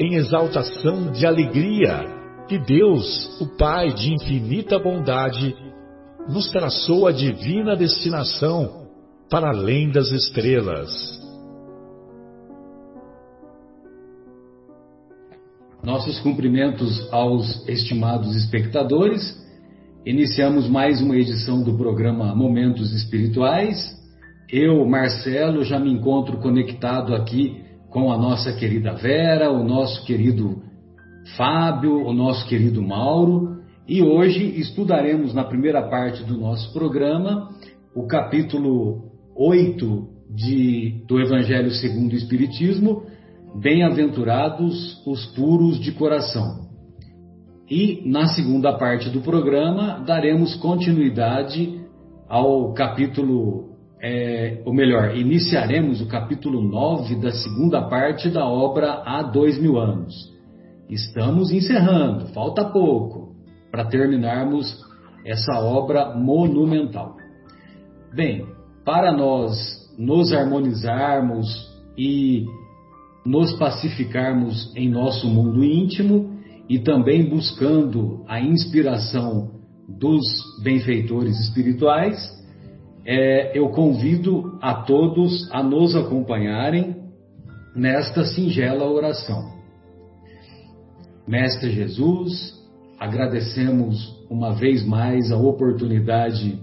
em exaltação de alegria que Deus, o Pai de infinita bondade, nos traçou a divina destinação para além das estrelas. Nossos cumprimentos aos estimados espectadores. Iniciamos mais uma edição do programa Momentos Espirituais. Eu, Marcelo, já me encontro conectado aqui com a nossa querida Vera, o nosso querido Fábio, o nosso querido Mauro, e hoje estudaremos na primeira parte do nosso programa o capítulo 8 de, do Evangelho segundo o Espiritismo, Bem-aventurados os puros de coração. E na segunda parte do programa daremos continuidade ao capítulo é, ou melhor, iniciaremos o capítulo 9 da segunda parte da obra Há Dois Mil Anos. Estamos encerrando, falta pouco para terminarmos essa obra monumental. Bem, para nós nos harmonizarmos e nos pacificarmos em nosso mundo íntimo e também buscando a inspiração dos benfeitores espirituais, é, eu convido a todos a nos acompanharem nesta singela oração. Mestre Jesus, agradecemos uma vez mais a oportunidade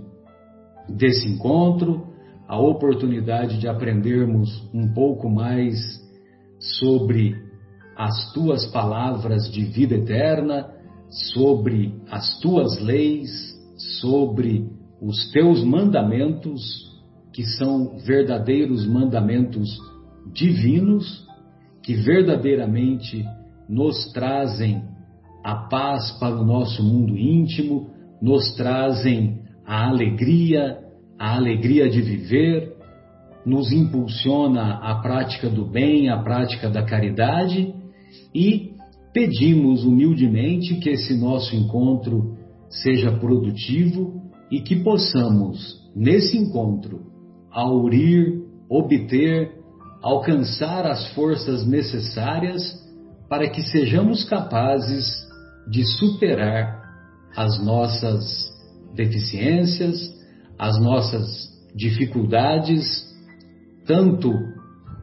desse encontro, a oportunidade de aprendermos um pouco mais sobre as tuas palavras de vida eterna, sobre as tuas leis, sobre os teus mandamentos, que são verdadeiros mandamentos divinos, que verdadeiramente nos trazem a paz para o nosso mundo íntimo, nos trazem a alegria, a alegria de viver, nos impulsiona a prática do bem, a prática da caridade e pedimos humildemente que esse nosso encontro seja produtivo e que possamos, nesse encontro, aurir, obter, alcançar as forças necessárias para que sejamos capazes de superar as nossas deficiências, as nossas dificuldades, tanto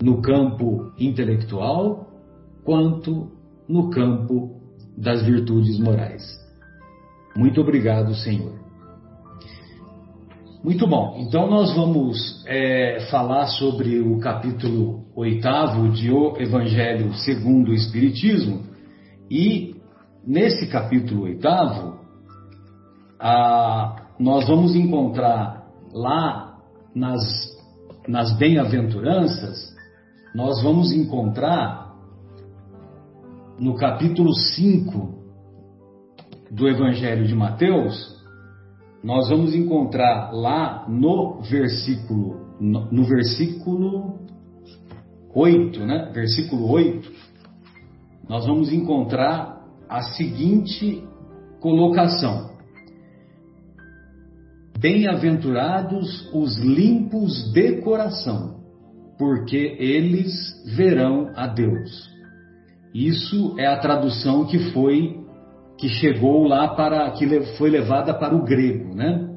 no campo intelectual quanto no campo das virtudes morais. Muito obrigado, Senhor. Muito bom, então nós vamos é, falar sobre o capítulo oitavo de O Evangelho segundo o Espiritismo. E nesse capítulo oitavo nós vamos encontrar lá nas, nas bem-aventuranças, nós vamos encontrar no capítulo 5 do Evangelho de Mateus, nós vamos encontrar lá no versículo, no, no versículo 8, né? Versículo 8, nós vamos encontrar a seguinte colocação: Bem-aventurados os limpos de coração, porque eles verão a Deus. Isso é a tradução que foi que chegou lá para que foi levada para o grego, né?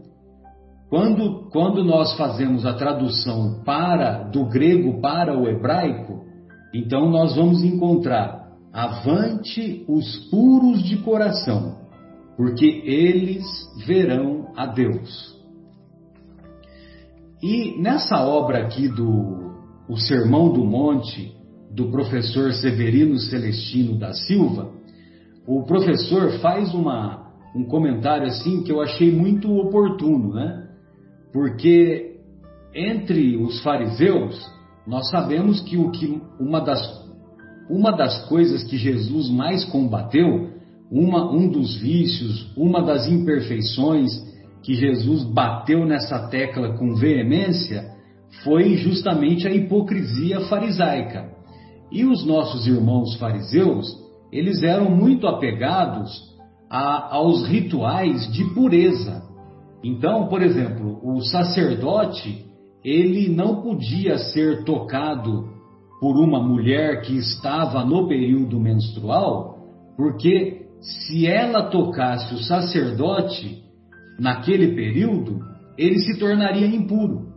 Quando, quando nós fazemos a tradução para do grego para o hebraico, então nós vamos encontrar avante os puros de coração, porque eles verão a Deus. E nessa obra aqui do O Sermão do Monte, do professor Severino Celestino da Silva, o professor faz uma, um comentário assim que eu achei muito oportuno, né? Porque entre os fariseus, nós sabemos que, o que uma, das, uma das coisas que Jesus mais combateu, uma, um dos vícios, uma das imperfeições que Jesus bateu nessa tecla com veemência, foi justamente a hipocrisia farisaica. E os nossos irmãos fariseus, eles eram muito apegados a, aos rituais de pureza. Então, por exemplo, o sacerdote, ele não podia ser tocado por uma mulher que estava no período menstrual, porque se ela tocasse o sacerdote naquele período, ele se tornaria impuro.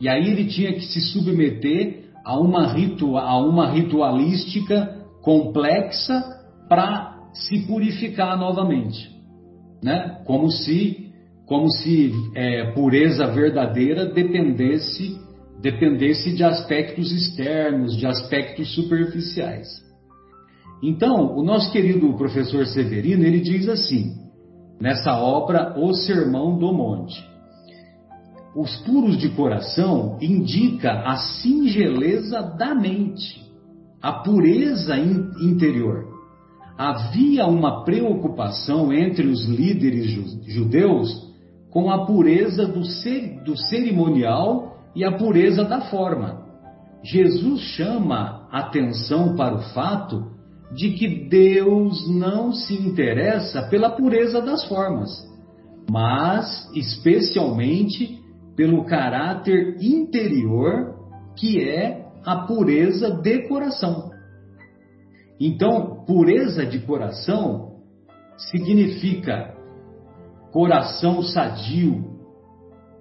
E aí ele tinha que se submeter a uma, ritua, a uma ritualística complexa para se purificar novamente, né? Como se, como se é, pureza verdadeira dependesse dependesse de aspectos externos, de aspectos superficiais. Então, o nosso querido professor Severino ele diz assim nessa obra O Sermão do Monte os puros de coração indica a singeleza da mente, a pureza in interior. Havia uma preocupação entre os líderes judeus com a pureza do, cer do cerimonial e a pureza da forma. Jesus chama atenção para o fato de que Deus não se interessa pela pureza das formas, mas especialmente pelo caráter interior que é a pureza de coração. Então, pureza de coração significa coração sadio,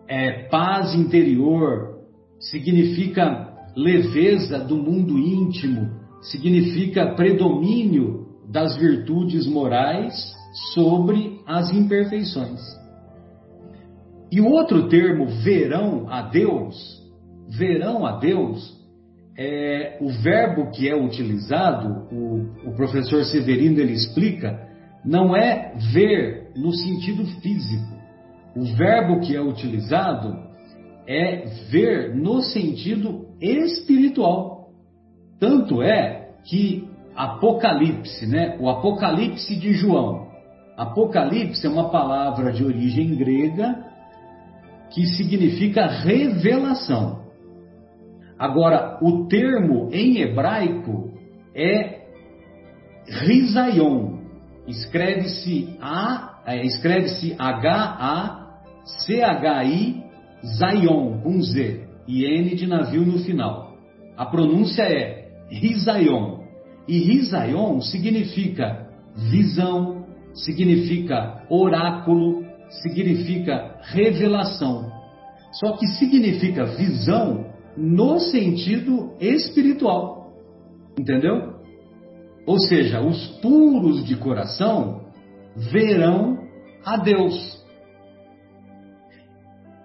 é, paz interior, significa leveza do mundo íntimo, significa predomínio das virtudes morais sobre as imperfeições. E o outro termo, verão a Deus, verão a Deus, é, o verbo que é utilizado, o, o professor Severino ele explica, não é ver no sentido físico. O verbo que é utilizado é ver no sentido espiritual. Tanto é que Apocalipse, né? O Apocalipse de João. Apocalipse é uma palavra de origem grega que significa revelação. Agora, o termo em hebraico é Rizaion. Escreve-se A, é, escreve-se H A C H I Zion com Z e N de navio no final. A pronúncia é Rizaion. E Rizaion significa visão, significa oráculo, significa revelação. Só que significa visão no sentido espiritual. Entendeu? Ou seja, os puros de coração verão a Deus.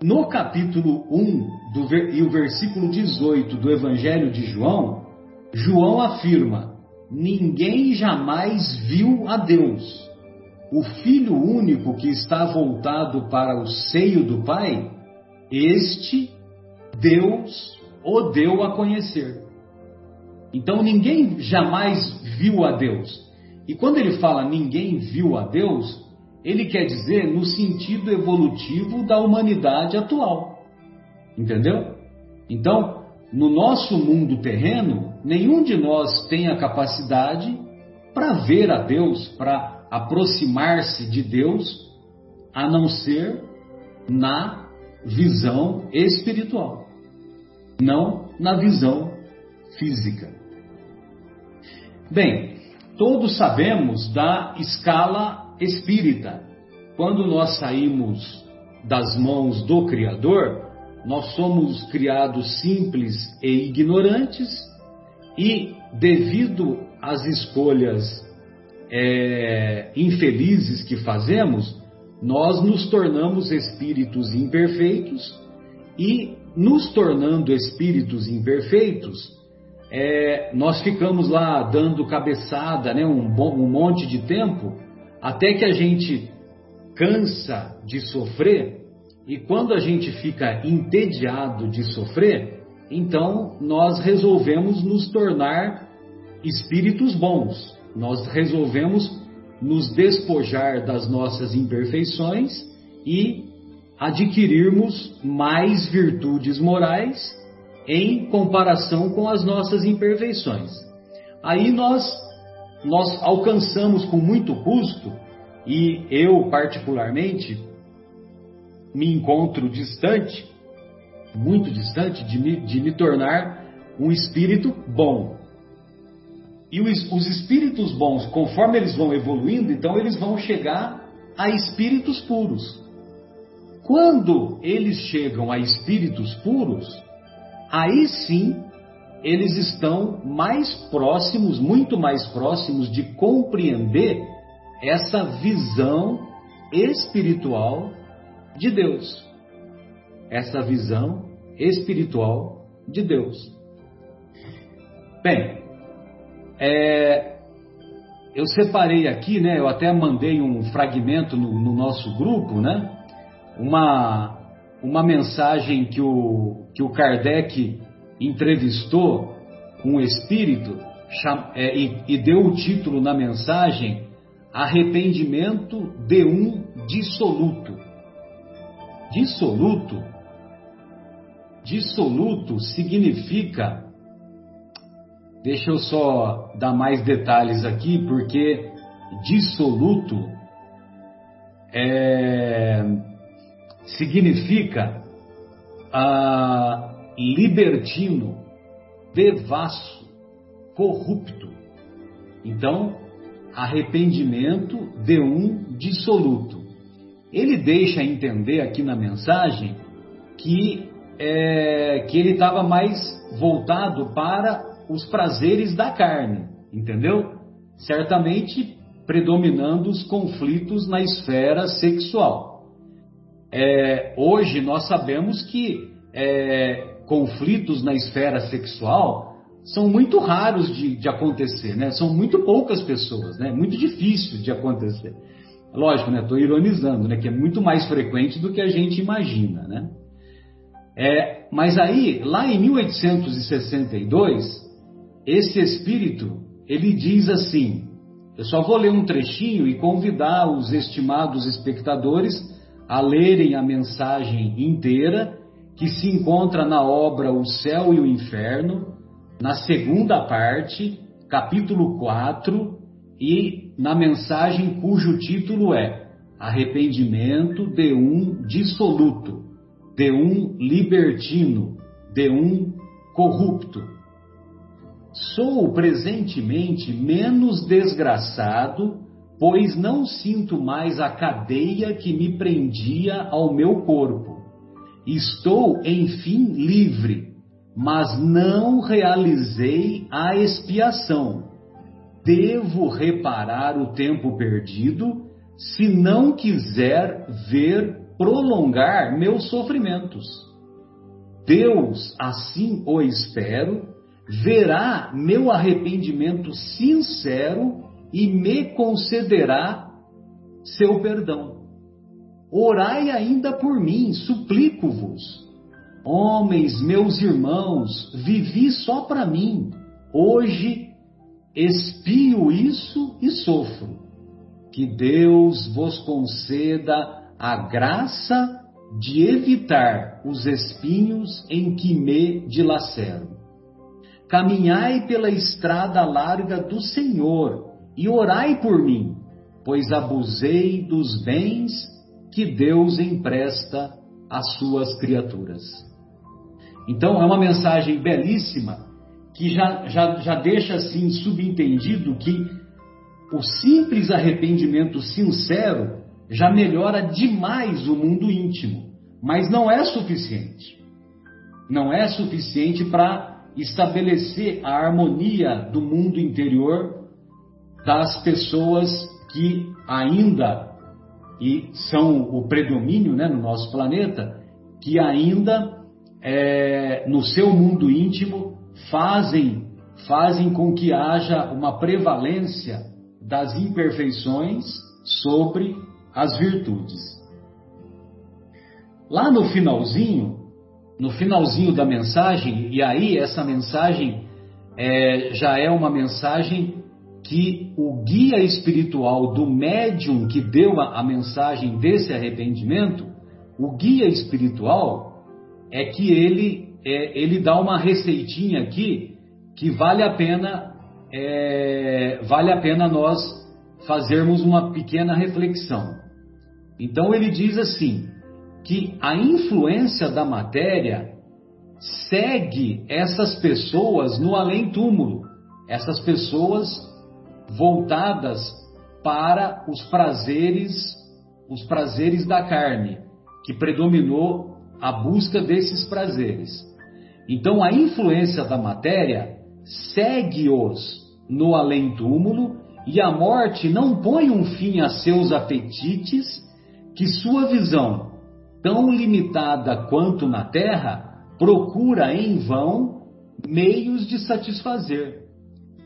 No capítulo 1 do, e o versículo 18 do Evangelho de João, João afirma: Ninguém jamais viu a Deus o Filho único que está voltado para o seio do Pai, este Deus o deu a conhecer. Então ninguém jamais viu a Deus. E quando ele fala ninguém viu a Deus, ele quer dizer no sentido evolutivo da humanidade atual. Entendeu? Então, no nosso mundo terreno, nenhum de nós tem a capacidade para ver a Deus, para aproximar-se de Deus a não ser na visão espiritual, não na visão física. Bem, todos sabemos da escala espírita. Quando nós saímos das mãos do Criador, nós somos criados simples e ignorantes, e devido às escolhas é, infelizes que fazemos, nós nos tornamos espíritos imperfeitos e, nos tornando espíritos imperfeitos, é, nós ficamos lá dando cabeçada né, um, bom, um monte de tempo até que a gente cansa de sofrer e quando a gente fica entediado de sofrer, então nós resolvemos nos tornar espíritos bons. Nós resolvemos nos despojar das nossas imperfeições e adquirirmos mais virtudes morais em comparação com as nossas imperfeições. Aí nós nós alcançamos com muito custo e eu particularmente me encontro distante, muito distante de me, de me tornar um espírito bom. E os, os espíritos bons, conforme eles vão evoluindo, então eles vão chegar a espíritos puros. Quando eles chegam a espíritos puros, aí sim eles estão mais próximos, muito mais próximos de compreender essa visão espiritual de Deus. Essa visão espiritual de Deus. Bem, é, eu separei aqui, né? Eu até mandei um fragmento no, no nosso grupo, né? Uma, uma mensagem que o, que o Kardec entrevistou um espírito é, e, e deu o título na mensagem Arrependimento de um dissoluto. Dissoluto. Dissoluto significa Deixa eu só dar mais detalhes aqui, porque dissoluto é, significa ah, libertino, devasso, corrupto. Então, arrependimento de um dissoluto. Ele deixa entender aqui na mensagem que, é, que ele estava mais voltado para os prazeres da carne, entendeu? Certamente predominando os conflitos na esfera sexual. É, hoje nós sabemos que é, conflitos na esfera sexual são muito raros de, de, acontecer, né? São muito poucas pessoas, né? Muito difícil de acontecer. Lógico, né? Estou ironizando, né? Que é muito mais frequente do que a gente imagina, né? É, mas aí, lá em 1862, esse espírito, ele diz assim: eu só vou ler um trechinho e convidar os estimados espectadores a lerem a mensagem inteira, que se encontra na obra O Céu e o Inferno, na segunda parte, capítulo 4, e na mensagem cujo título é Arrependimento de um dissoluto, de um libertino, de um corrupto. Sou presentemente menos desgraçado, pois não sinto mais a cadeia que me prendia ao meu corpo. Estou, enfim, livre, mas não realizei a expiação. Devo reparar o tempo perdido se não quiser ver prolongar meus sofrimentos. Deus, assim o espero, verá meu arrependimento sincero e me concederá seu perdão. Orai ainda por mim, suplico-vos. Homens, meus irmãos, vivi só para mim. Hoje expio isso e sofro. Que Deus vos conceda a graça de evitar os espinhos em que me dilacero. Caminhai pela estrada larga do Senhor e orai por mim, pois abusei dos bens que Deus empresta às suas criaturas. Então, é uma mensagem belíssima que já, já, já deixa assim subentendido que o simples arrependimento sincero já melhora demais o mundo íntimo, mas não é suficiente. Não é suficiente para estabelecer a harmonia do mundo interior das pessoas que ainda e são o predomínio né, no nosso planeta, que ainda é, no seu mundo íntimo fazem fazem com que haja uma prevalência das imperfeições sobre as virtudes. Lá no finalzinho, no finalzinho da mensagem, e aí essa mensagem é, já é uma mensagem que o guia espiritual do médium que deu a, a mensagem desse arrependimento, o guia espiritual é que ele é, ele dá uma receitinha aqui que vale a pena é, vale a pena nós fazermos uma pequena reflexão. Então ele diz assim que a influência da matéria segue essas pessoas no além-túmulo, essas pessoas voltadas para os prazeres, os prazeres da carne, que predominou a busca desses prazeres. Então a influência da matéria segue-os no além-túmulo e a morte não põe um fim a seus apetites que sua visão, tão limitada quanto na terra, procura em vão meios de satisfazer.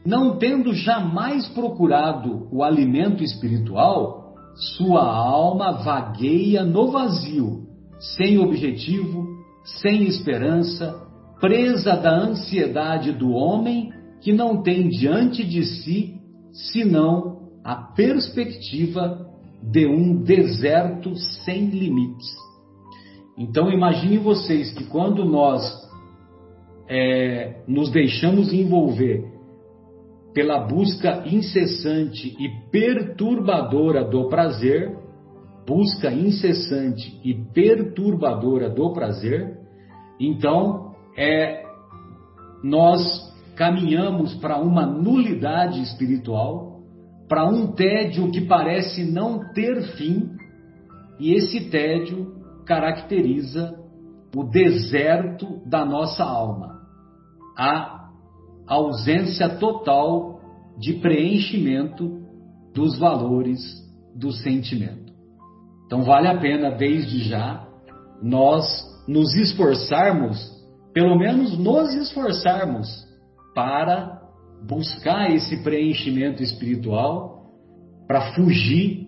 Não tendo jamais procurado o alimento espiritual, sua alma vagueia no vazio, sem objetivo, sem esperança, presa da ansiedade do homem que não tem diante de si senão a perspectiva de um deserto sem limites. Então imagine vocês que quando nós é, nos deixamos envolver pela busca incessante e perturbadora do prazer, busca incessante e perturbadora do prazer, então é nós caminhamos para uma nulidade espiritual, para um tédio que parece não ter fim, e esse tédio caracteriza o deserto da nossa alma, a ausência total de preenchimento dos valores do sentimento. Então vale a pena desde já nós nos esforçarmos, pelo menos nos esforçarmos para buscar esse preenchimento espiritual, para fugir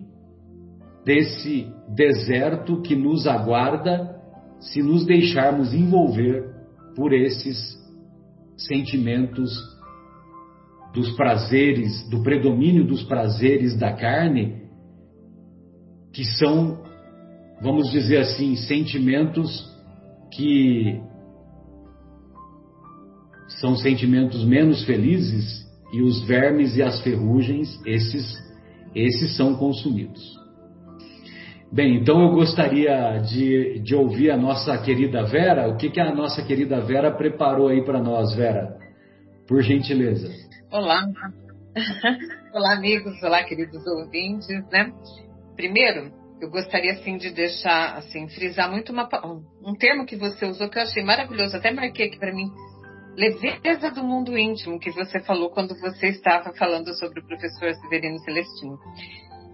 desse deserto que nos aguarda se nos deixarmos envolver por esses sentimentos dos prazeres, do predomínio dos prazeres da carne, que são, vamos dizer assim, sentimentos que são sentimentos menos felizes e os vermes e as ferrugens, esses, esses são consumidos. Bem, então eu gostaria de, de ouvir a nossa querida Vera. O que, que a nossa querida Vera preparou aí para nós, Vera? Por gentileza. Olá. Olá, amigos. Olá, queridos ouvintes, né? Primeiro, eu gostaria assim de deixar assim frisar muito uma, um termo que você usou que eu achei maravilhoso, até marquei aqui para mim. Leveza do mundo íntimo que você falou quando você estava falando sobre o professor Severino Celestino.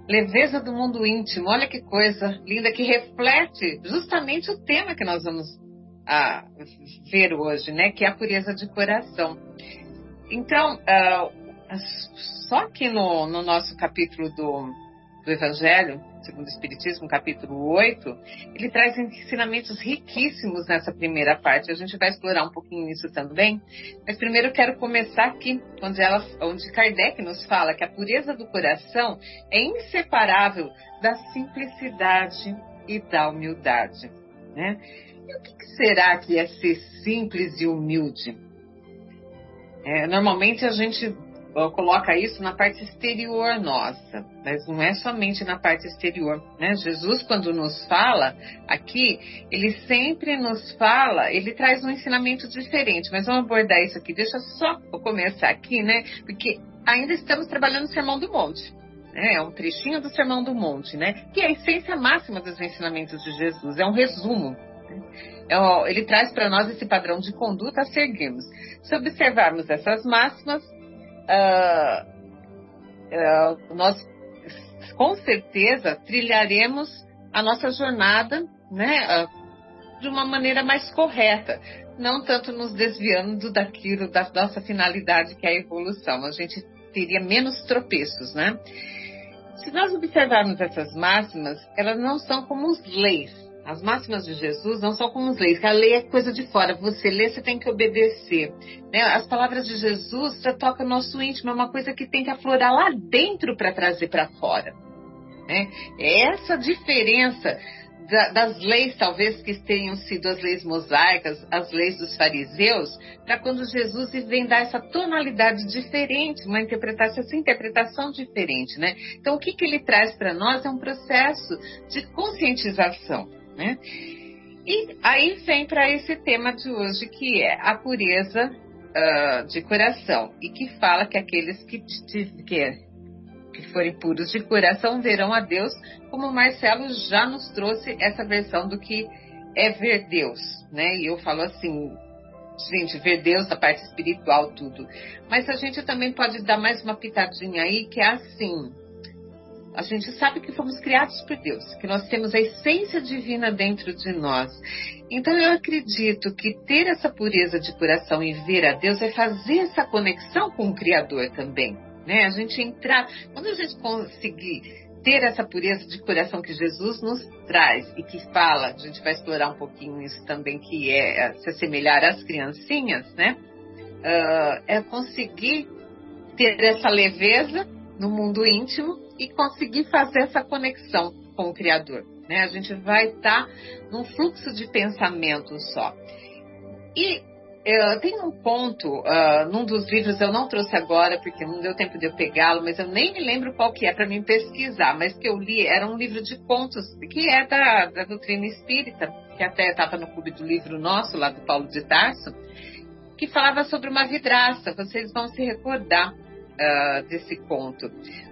Leveza do mundo íntimo, olha que coisa linda que reflete justamente o tema que nós vamos ah, ver hoje, né? Que é a pureza de coração. Então, uh, só que no, no nosso capítulo do, do Evangelho, segundo o Espiritismo, capítulo 8, ele traz ensinamentos riquíssimos nessa primeira parte. A gente vai explorar um pouquinho isso também. Mas primeiro quero começar aqui, onde, ela, onde Kardec nos fala que a pureza do coração é inseparável da simplicidade e da humildade. Né? E o que, que será que é ser simples e humilde? É, normalmente a gente coloca isso na parte exterior nossa, mas não é somente na parte exterior. Né? Jesus, quando nos fala aqui, ele sempre nos fala, ele traz um ensinamento diferente, mas vamos abordar isso aqui. Deixa só eu começar aqui, né? Porque ainda estamos trabalhando o Sermão do Monte. Né? É um trechinho do Sermão do Monte, né? Que é a essência máxima dos ensinamentos de Jesus, é um resumo. Né? É, ele traz para nós esse padrão de conduta a seguirmos. Se observarmos essas máximas, uh, uh, nós com certeza trilharemos a nossa jornada, né, uh, de uma maneira mais correta, não tanto nos desviando daquilo da nossa finalidade que é a evolução. A gente teria menos tropeços, né? Se nós observarmos essas máximas, elas não são como os leis. As máximas de Jesus não são como as leis, que a lei é coisa de fora. Você lê, você tem que obedecer. Né? As palavras de Jesus já tocam o nosso íntimo, é uma coisa que tem que aflorar lá dentro para trazer para fora. Né? É essa diferença da, das leis, talvez que tenham sido as leis mosaicas, as leis dos fariseus, para quando Jesus vem dar essa tonalidade diferente, uma interpretação, essa interpretação diferente, né? Então, o que, que ele traz para nós é um processo de conscientização, né? E aí vem para esse tema de hoje, que é a pureza uh, de coração, e que fala que aqueles que, que que forem puros de coração verão a Deus, como o Marcelo já nos trouxe essa versão do que é ver Deus, né? E eu falo assim, gente, ver Deus da parte espiritual, tudo. Mas a gente também pode dar mais uma pitadinha aí, que é assim. A gente sabe que fomos criados por Deus, que nós temos a essência divina dentro de nós. Então eu acredito que ter essa pureza de coração e ver a Deus é fazer essa conexão com o Criador também né? A gente entrar, quando a gente conseguir ter essa pureza de coração que Jesus nos traz e que fala, a gente vai explorar um pouquinho isso também, que é, é se assemelhar às criancinhas, né? Uh, é conseguir ter essa leveza no mundo íntimo e conseguir fazer essa conexão com o Criador. Né? A gente vai estar tá num fluxo de pensamento só. E eu, tem um ponto, uh, num dos livros, eu não trouxe agora, porque não deu tempo de eu pegá-lo, mas eu nem me lembro qual que é para mim pesquisar, mas que eu li, era um livro de contos, que é da, da doutrina espírita, que até estava no clube do livro nosso, lá do Paulo de Tarso, que falava sobre uma vidraça, vocês vão se recordar uh, desse conto,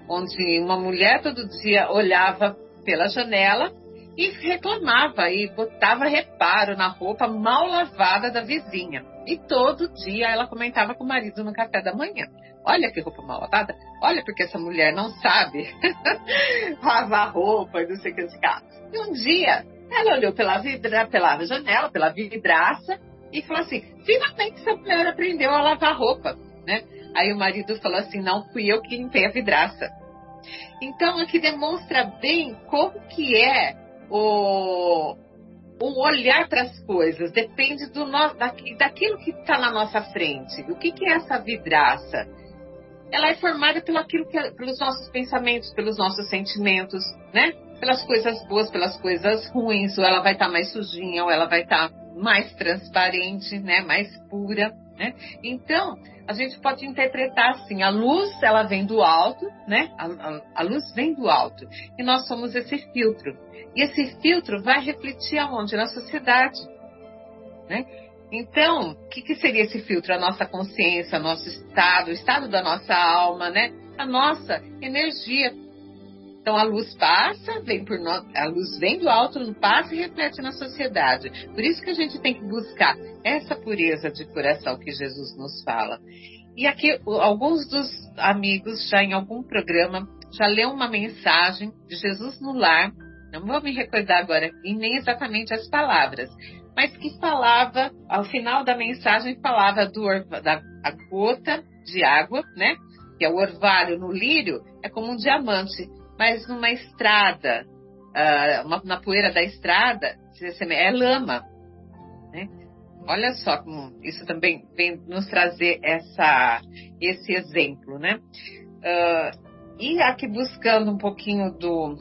onde uma mulher todo dia olhava pela janela e reclamava e botava reparo na roupa mal lavada da vizinha. E todo dia ela comentava com o marido no café da manhã. Olha que roupa mal lavada. Olha porque essa mulher não sabe lavar roupa e não sei o que. E um dia ela olhou pela, vidra, pela janela, pela vidraça e falou assim: finalmente essa mulher aprendeu a lavar roupa. Né? Aí o marido falou assim: não fui eu que limpei a vidraça. Então aqui demonstra bem como que é o, o olhar para as coisas, depende do no, daquilo que está na nossa frente. O que, que é essa vidraça? Ela é formada pelo aquilo que, pelos nossos pensamentos, pelos nossos sentimentos, né? Pelas coisas boas, pelas coisas ruins, ou ela vai estar tá mais sujinha, ou ela vai estar tá mais transparente, né? Mais pura, né? Então, a gente pode interpretar assim: a luz ela vem do alto, né? A, a, a, luz vem do alto e nós somos esse filtro. E esse filtro vai refletir aonde? Na sociedade, né? Então, o que, que, seria esse filtro? A nossa consciência, nosso estado, o estado da nossa alma, né? A nossa energia. Então a luz passa, vem por no... a luz vem do alto, passa e reflete na sociedade. Por isso que a gente tem que buscar essa pureza de coração que Jesus nos fala. E aqui alguns dos amigos já em algum programa já leu uma mensagem de Jesus no lar. Não vou me recordar agora e nem exatamente as palavras, mas que falava ao final da mensagem falava do da gota de água, né? Que é o orvalho no lírio é como um diamante mas numa estrada, uh, uma, na poeira da estrada, é lama. Né? Olha só como isso também vem nos trazer essa, esse exemplo, né? Uh, e aqui buscando um pouquinho do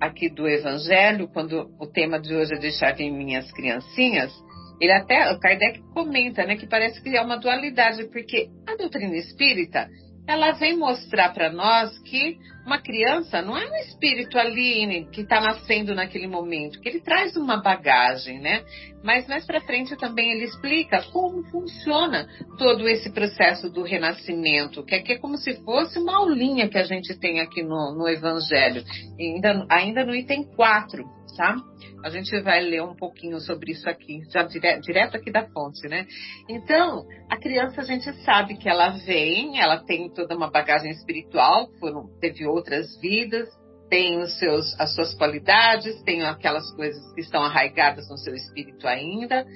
aqui do Evangelho, quando o tema de hoje é deixar em minhas criancinhas, ele até, o Kardec comenta, né, que parece que é uma dualidade, porque a doutrina espírita ela vem mostrar para nós que uma criança não é um espírito ali que está nascendo naquele momento, que ele traz uma bagagem, né? Mas mais para frente também ele explica como funciona todo esse processo do renascimento, que aqui é como se fosse uma aulinha que a gente tem aqui no, no Evangelho, ainda, ainda no item 4, tá? A gente vai ler um pouquinho sobre isso aqui, já dire, direto aqui da fonte, né? Então, a criança a gente sabe que ela vem, ela tem toda uma bagagem espiritual, foram, teve outras vidas, tem os seus, as suas qualidades, tem aquelas coisas que estão arraigadas no seu espírito ainda,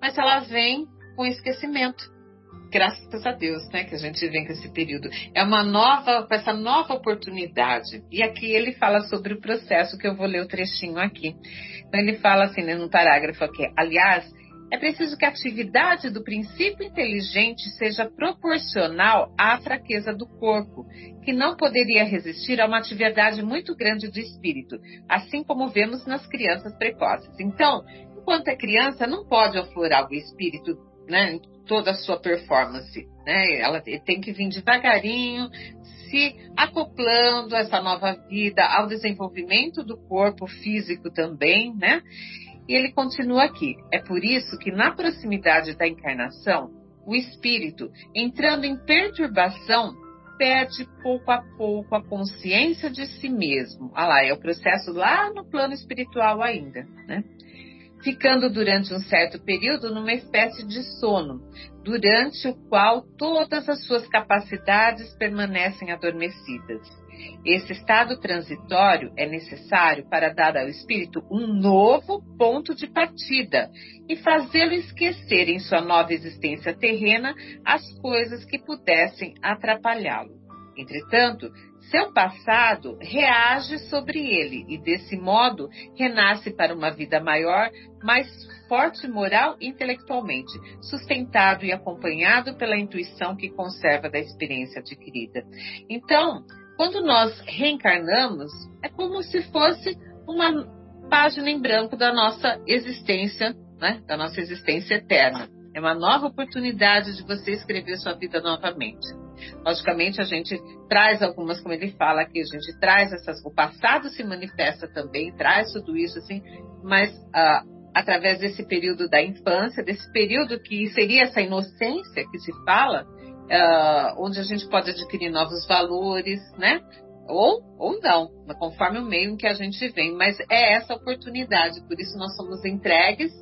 mas ela vem com esquecimento graças a Deus, né, que a gente vem com esse período. É uma nova, essa nova oportunidade. E aqui ele fala sobre o processo, que eu vou ler o trechinho aqui. Então ele fala assim, né, num parágrafo aqui, aliás, é preciso que a atividade do princípio inteligente seja proporcional à fraqueza do corpo, que não poderia resistir a uma atividade muito grande do espírito, assim como vemos nas crianças precoces. Então, enquanto é criança, não pode aflorar o espírito né, toda a sua performance. Né? Ela tem que vir devagarinho, se acoplando a essa nova vida, ao desenvolvimento do corpo físico também, né? E ele continua aqui. É por isso que na proximidade da encarnação, o espírito, entrando em perturbação, perde pouco a pouco a consciência de si mesmo. Ah lá, é o processo lá no plano espiritual ainda, né? Ficando durante um certo período numa espécie de sono, durante o qual todas as suas capacidades permanecem adormecidas. Esse estado transitório é necessário para dar ao espírito um novo ponto de partida e fazê-lo esquecer em sua nova existência terrena as coisas que pudessem atrapalhá-lo. Entretanto, seu passado reage sobre ele e, desse modo, renasce para uma vida maior, mais forte moral e intelectualmente, sustentado e acompanhado pela intuição que conserva da experiência adquirida. Então, quando nós reencarnamos, é como se fosse uma página em branco da nossa existência, né? da nossa existência eterna. É uma nova oportunidade de você escrever sua vida novamente. Logicamente, a gente traz algumas, como ele fala aqui, a gente traz essas. O passado se manifesta também, traz tudo isso, assim, mas ah, através desse período da infância, desse período que seria essa inocência que se fala, ah, onde a gente pode adquirir novos valores, né? Ou, ou não, conforme o meio em que a gente vem, mas é essa oportunidade, por isso nós somos entregues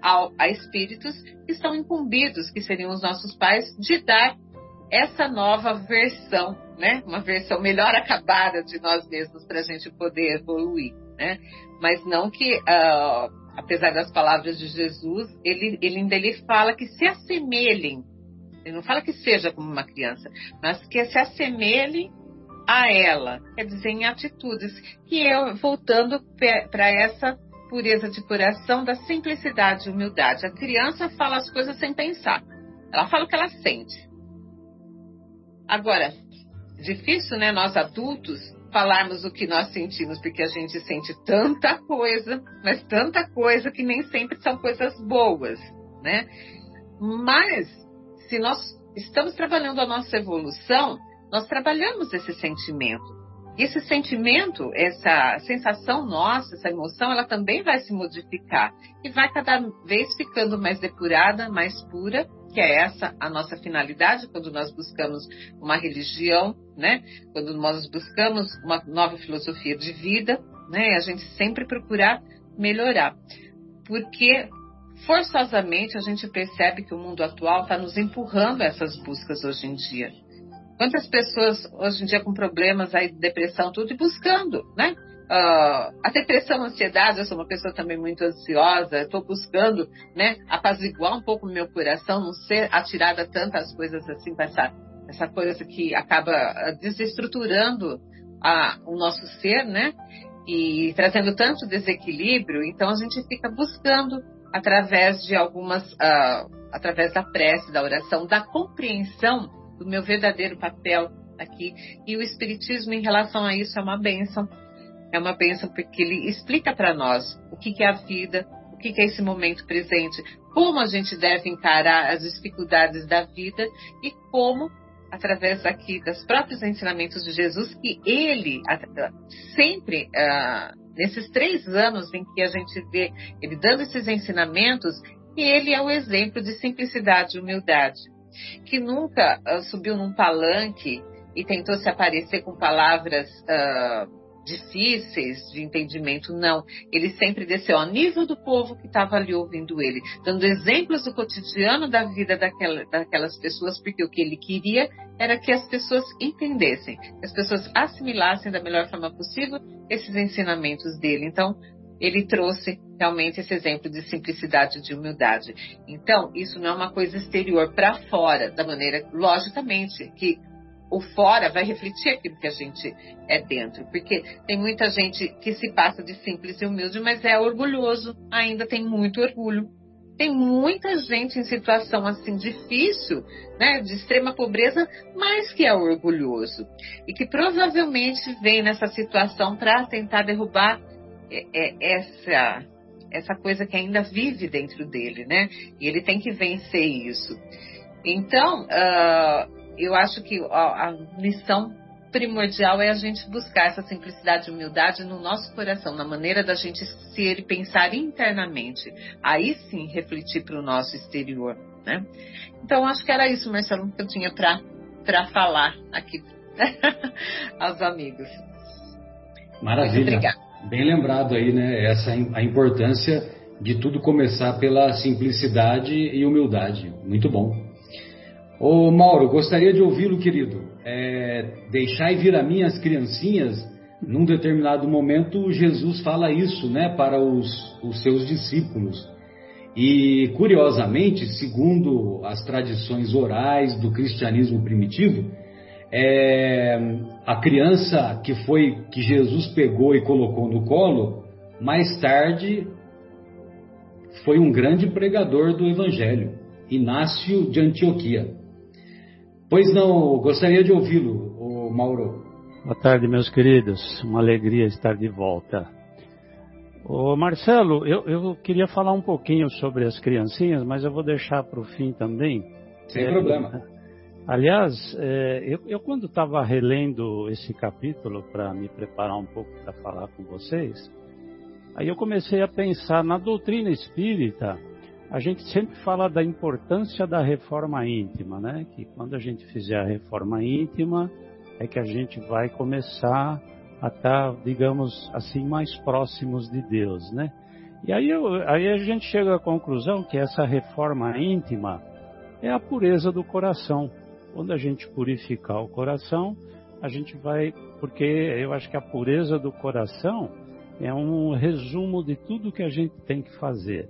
ao, a espíritos que estão incumbidos, que seriam os nossos pais, de dar essa nova versão, né? Uma versão melhor acabada de nós mesmos para a gente poder evoluir, né? Mas não que, uh, apesar das palavras de Jesus, ele, ele ainda ele fala que se assemelhem. Ele não fala que seja como uma criança, mas que se assemelhem a ela, quer dizer, em atitudes, que é voltando para essa pureza de coração, da simplicidade e humildade. A criança fala as coisas sem pensar. Ela fala o que ela sente. Agora, difícil, né, nós adultos, falarmos o que nós sentimos, porque a gente sente tanta coisa, mas tanta coisa que nem sempre são coisas boas, né? Mas, se nós estamos trabalhando a nossa evolução, nós trabalhamos esse sentimento. Esse sentimento, essa sensação nossa, essa emoção, ela também vai se modificar e vai cada vez ficando mais depurada, mais pura que é essa a nossa finalidade quando nós buscamos uma religião, né? Quando nós buscamos uma nova filosofia de vida, né? A gente sempre procurar melhorar, porque forçosamente a gente percebe que o mundo atual está nos empurrando essas buscas hoje em dia. Quantas pessoas hoje em dia com problemas aí de depressão, tudo e buscando, né? Uh, a depressão, a ansiedade, eu sou uma pessoa também muito ansiosa, estou buscando, né, apaziguar um pouco o meu coração, não ser atirada a tantas coisas assim, essa, essa coisa que acaba ah, desestruturando a, o nosso ser, né, e trazendo tanto desequilíbrio, então a gente fica buscando através de algumas, uh, através da prece, da oração, da compreensão do meu verdadeiro papel aqui, e o Espiritismo em relação a isso é uma bênção, é uma bênção porque ele explica para nós o que, que é a vida, o que, que é esse momento presente, como a gente deve encarar as dificuldades da vida e como, através aqui dos próprios ensinamentos de Jesus, que ele sempre, uh, nesses três anos em que a gente vê ele dando esses ensinamentos, ele é o exemplo de simplicidade e humildade, que nunca uh, subiu num palanque e tentou se aparecer com palavras uh, difíceis de entendimento, não. Ele sempre desceu ao nível do povo que estava ali ouvindo ele, dando exemplos do cotidiano da vida daquela, daquelas pessoas, porque o que ele queria era que as pessoas entendessem, que as pessoas assimilassem da melhor forma possível esses ensinamentos dele. Então, ele trouxe realmente esse exemplo de simplicidade e de humildade. Então, isso não é uma coisa exterior para fora, da maneira, logicamente, que o fora vai refletir aquilo que a gente é dentro. Porque tem muita gente que se passa de simples e humilde, mas é orgulhoso, ainda tem muito orgulho. Tem muita gente em situação assim difícil, né, de extrema pobreza, mas que é orgulhoso. E que provavelmente vem nessa situação para tentar derrubar é, é, essa, essa coisa que ainda vive dentro dele, né? E ele tem que vencer isso. Então, uh, eu acho que a, a lição primordial é a gente buscar essa simplicidade e humildade no nosso coração, na maneira da gente ser e pensar internamente. Aí sim refletir para o nosso exterior, né? Então acho que era isso, Marcelo, que eu tinha para falar aqui aos amigos. Maravilha. Bem lembrado aí, né? Essa a importância de tudo começar pela simplicidade e humildade. Muito bom. Ô Mauro, gostaria de ouvi-lo, querido. É, deixai vir a mim as criancinhas. Num determinado momento, Jesus fala isso né, para os, os seus discípulos. E, curiosamente, segundo as tradições orais do cristianismo primitivo, é, a criança que foi que Jesus pegou e colocou no colo, mais tarde foi um grande pregador do Evangelho, Inácio de Antioquia. Pois não, gostaria de ouvi-lo, Mauro. Boa tarde, meus queridos. Uma alegria estar de volta. Ô Marcelo, eu, eu queria falar um pouquinho sobre as criancinhas, mas eu vou deixar para o fim também. Sem é, problema. Aliás, é, eu, eu, quando estava relendo esse capítulo para me preparar um pouco para falar com vocês, aí eu comecei a pensar na doutrina espírita a gente sempre fala da importância da reforma íntima, né? Que quando a gente fizer a reforma íntima, é que a gente vai começar a estar, digamos assim, mais próximos de Deus, né? E aí, eu, aí a gente chega à conclusão que essa reforma íntima é a pureza do coração. Quando a gente purificar o coração, a gente vai, porque eu acho que a pureza do coração é um resumo de tudo que a gente tem que fazer.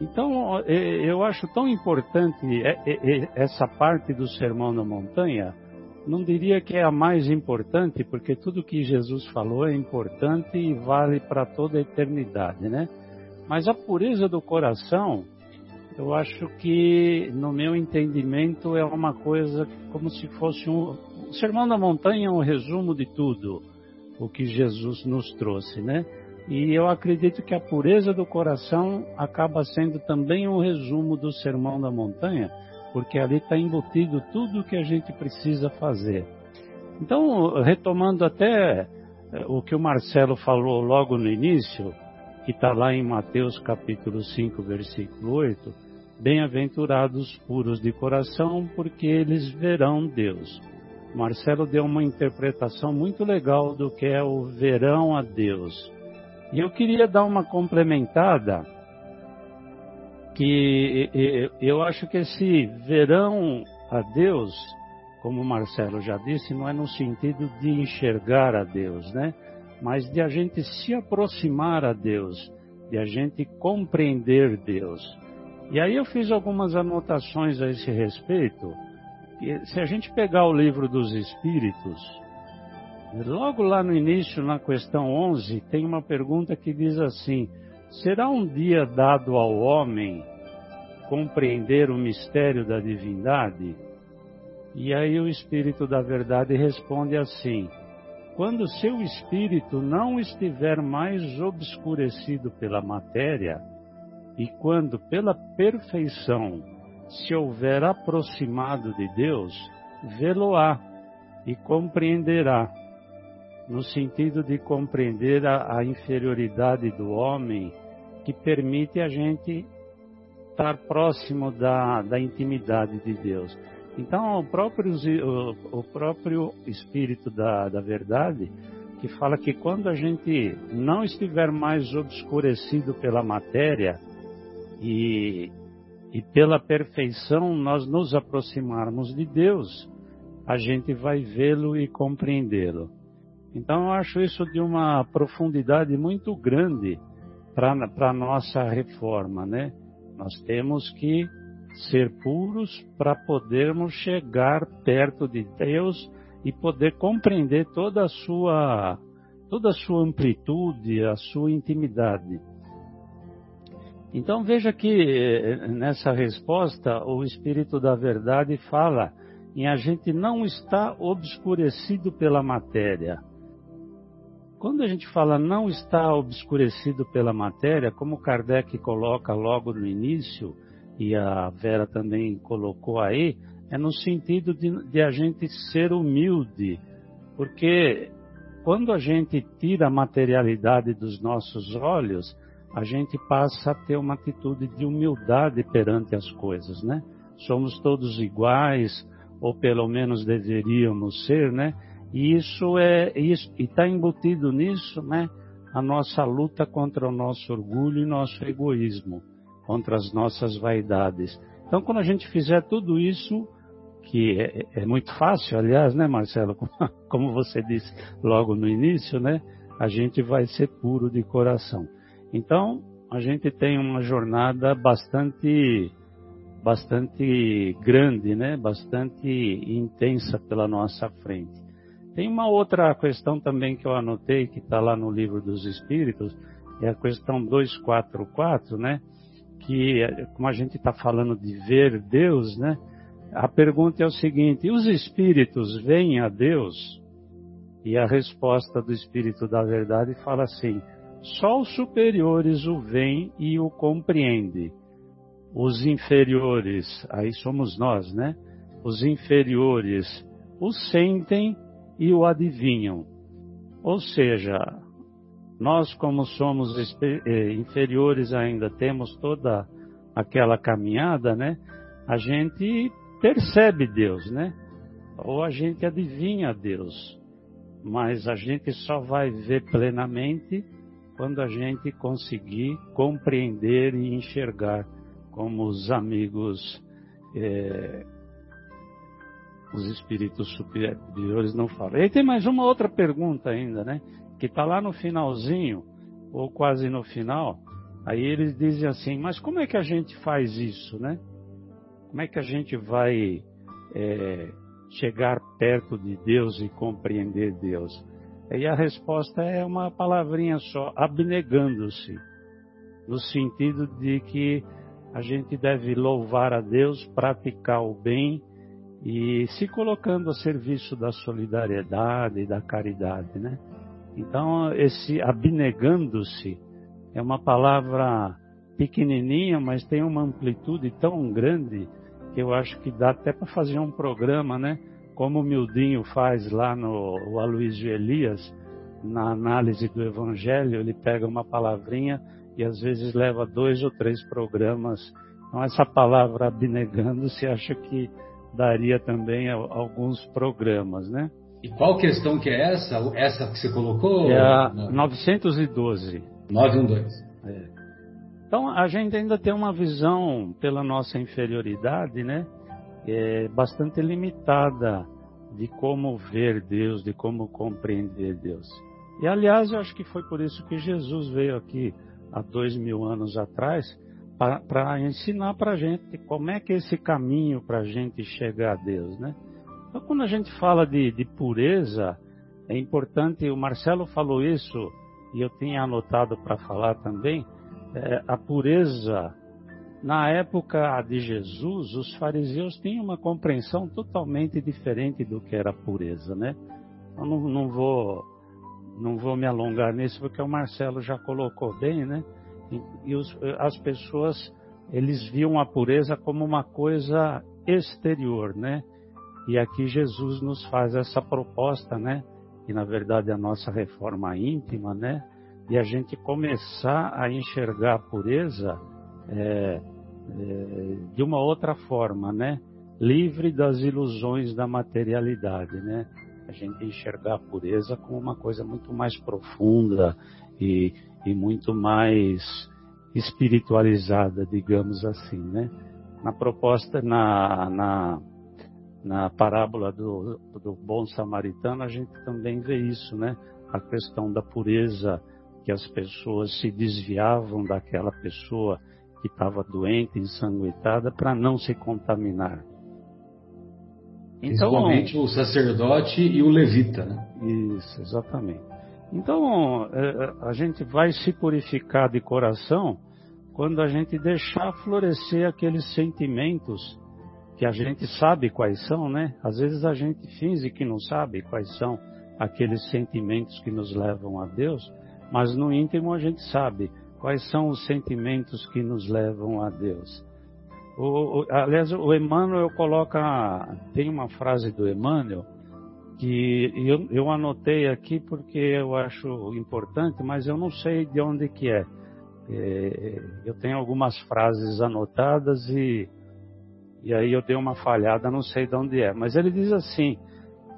Então, eu acho tão importante essa parte do Sermão da Montanha, não diria que é a mais importante, porque tudo que Jesus falou é importante e vale para toda a eternidade, né? Mas a pureza do coração, eu acho que, no meu entendimento, é uma coisa como se fosse um. O Sermão da Montanha é um resumo de tudo o que Jesus nos trouxe, né? E eu acredito que a pureza do coração acaba sendo também um resumo do Sermão da Montanha, porque ali está embutido tudo o que a gente precisa fazer. Então, retomando até eh, o que o Marcelo falou logo no início, que está lá em Mateus capítulo 5, versículo 8, Bem-aventurados puros de coração, porque eles verão Deus. Marcelo deu uma interpretação muito legal do que é o verão a Deus. E eu queria dar uma complementada, que eu acho que esse verão a Deus, como o Marcelo já disse, não é no sentido de enxergar a Deus, né? Mas de a gente se aproximar a Deus, de a gente compreender Deus. E aí eu fiz algumas anotações a esse respeito. Se a gente pegar o livro dos Espíritos, Logo lá no início, na questão 11, tem uma pergunta que diz assim: Será um dia dado ao homem compreender o mistério da divindade? E aí o Espírito da Verdade responde assim: Quando seu espírito não estiver mais obscurecido pela matéria, e quando pela perfeição se houver aproximado de Deus, vê-lo-á e compreenderá no sentido de compreender a, a inferioridade do homem que permite a gente estar próximo da, da intimidade de Deus. Então, o próprio, o, o próprio Espírito da, da Verdade, que fala que quando a gente não estiver mais obscurecido pela matéria e, e pela perfeição nós nos aproximarmos de Deus, a gente vai vê-lo e compreendê-lo. Então eu acho isso de uma profundidade muito grande para a nossa reforma, né? Nós temos que ser puros para podermos chegar perto de Deus e poder compreender toda a sua toda a sua amplitude, a sua intimidade. Então veja que eh, nessa resposta o Espírito da Verdade fala em a gente não estar obscurecido pela matéria. Quando a gente fala não está obscurecido pela matéria, como Kardec coloca logo no início, e a Vera também colocou aí, é no sentido de, de a gente ser humilde, porque quando a gente tira a materialidade dos nossos olhos, a gente passa a ter uma atitude de humildade perante as coisas, né? Somos todos iguais, ou pelo menos deveríamos ser, né? E isso é isso e está embutido nisso, né? A nossa luta contra o nosso orgulho e nosso egoísmo contra as nossas vaidades. Então, quando a gente fizer tudo isso, que é, é muito fácil, aliás, né, Marcelo? Como você disse logo no início, né? A gente vai ser puro de coração. Então, a gente tem uma jornada bastante bastante grande, né? Bastante intensa pela nossa frente. Tem uma outra questão também que eu anotei que está lá no livro dos Espíritos, é a questão 244, né? que, como a gente está falando de ver Deus, né? A pergunta é o seguinte: os espíritos veem a Deus? E a resposta do Espírito da Verdade fala assim: só os superiores o veem e o compreendem. Os inferiores, aí somos nós, né? Os inferiores o sentem e o adivinham. Ou seja, nós, como somos eh, inferiores ainda, temos toda aquela caminhada, né? A gente percebe Deus, né? Ou a gente adivinha Deus. Mas a gente só vai ver plenamente quando a gente conseguir compreender e enxergar como os amigos, é, os espíritos superiores não falam. E tem mais uma outra pergunta ainda, né? que está lá no finalzinho, ou quase no final, aí eles dizem assim, mas como é que a gente faz isso, né? Como é que a gente vai é, chegar perto de Deus e compreender Deus? E a resposta é uma palavrinha só, abnegando-se, no sentido de que a gente deve louvar a Deus, praticar o bem e se colocando a serviço da solidariedade e da caridade, né? Então, esse abnegando-se é uma palavra pequenininha, mas tem uma amplitude tão grande que eu acho que dá até para fazer um programa, né? Como o Mildinho faz lá no Aloysio Elias, na análise do Evangelho, ele pega uma palavrinha e às vezes leva dois ou três programas. Então, essa palavra abnegando-se, acho que daria também alguns programas, né? E qual questão que é essa? Essa que você colocou? É a 912. 912. É. Então, a gente ainda tem uma visão, pela nossa inferioridade, né? É bastante limitada de como ver Deus, de como compreender Deus. E, aliás, eu acho que foi por isso que Jesus veio aqui há dois mil anos atrás, para ensinar para a gente como é que é esse caminho para a gente chegar a Deus, né? Então, quando a gente fala de, de pureza, é importante, o Marcelo falou isso, e eu tinha anotado para falar também, é, a pureza, na época de Jesus, os fariseus tinham uma compreensão totalmente diferente do que era pureza, né? Eu não, não vou não vou me alongar nisso porque o Marcelo já colocou bem, né? E, e os, as pessoas eles viam a pureza como uma coisa exterior, né? E aqui Jesus nos faz essa proposta, né? E na verdade a nossa reforma íntima, né? E a gente começar a enxergar a pureza é, é, de uma outra forma, né? Livre das ilusões da materialidade, né? A gente enxergar a pureza como uma coisa muito mais profunda e, e muito mais espiritualizada, digamos assim, né? Na proposta, na, na, na parábola do, do bom samaritano, a gente também vê isso, né? A questão da pureza, que as pessoas se desviavam daquela pessoa que estava doente, ensanguentada, para não se contaminar. Então, Principalmente o sacerdote e o levita, né? Isso, exatamente. Então, é, a gente vai se purificar de coração quando a gente deixar florescer aqueles sentimentos que a gente sabe quais são, né? Às vezes a gente finge que não sabe quais são aqueles sentimentos que nos levam a Deus, mas no íntimo a gente sabe quais são os sentimentos que nos levam a Deus. O, o, aliás, o Emmanuel coloca, tem uma frase do Emmanuel que eu, eu anotei aqui porque eu acho importante, mas eu não sei de onde que é. é eu tenho algumas frases anotadas e, e aí eu dei uma falhada, não sei de onde é. Mas ele diz assim,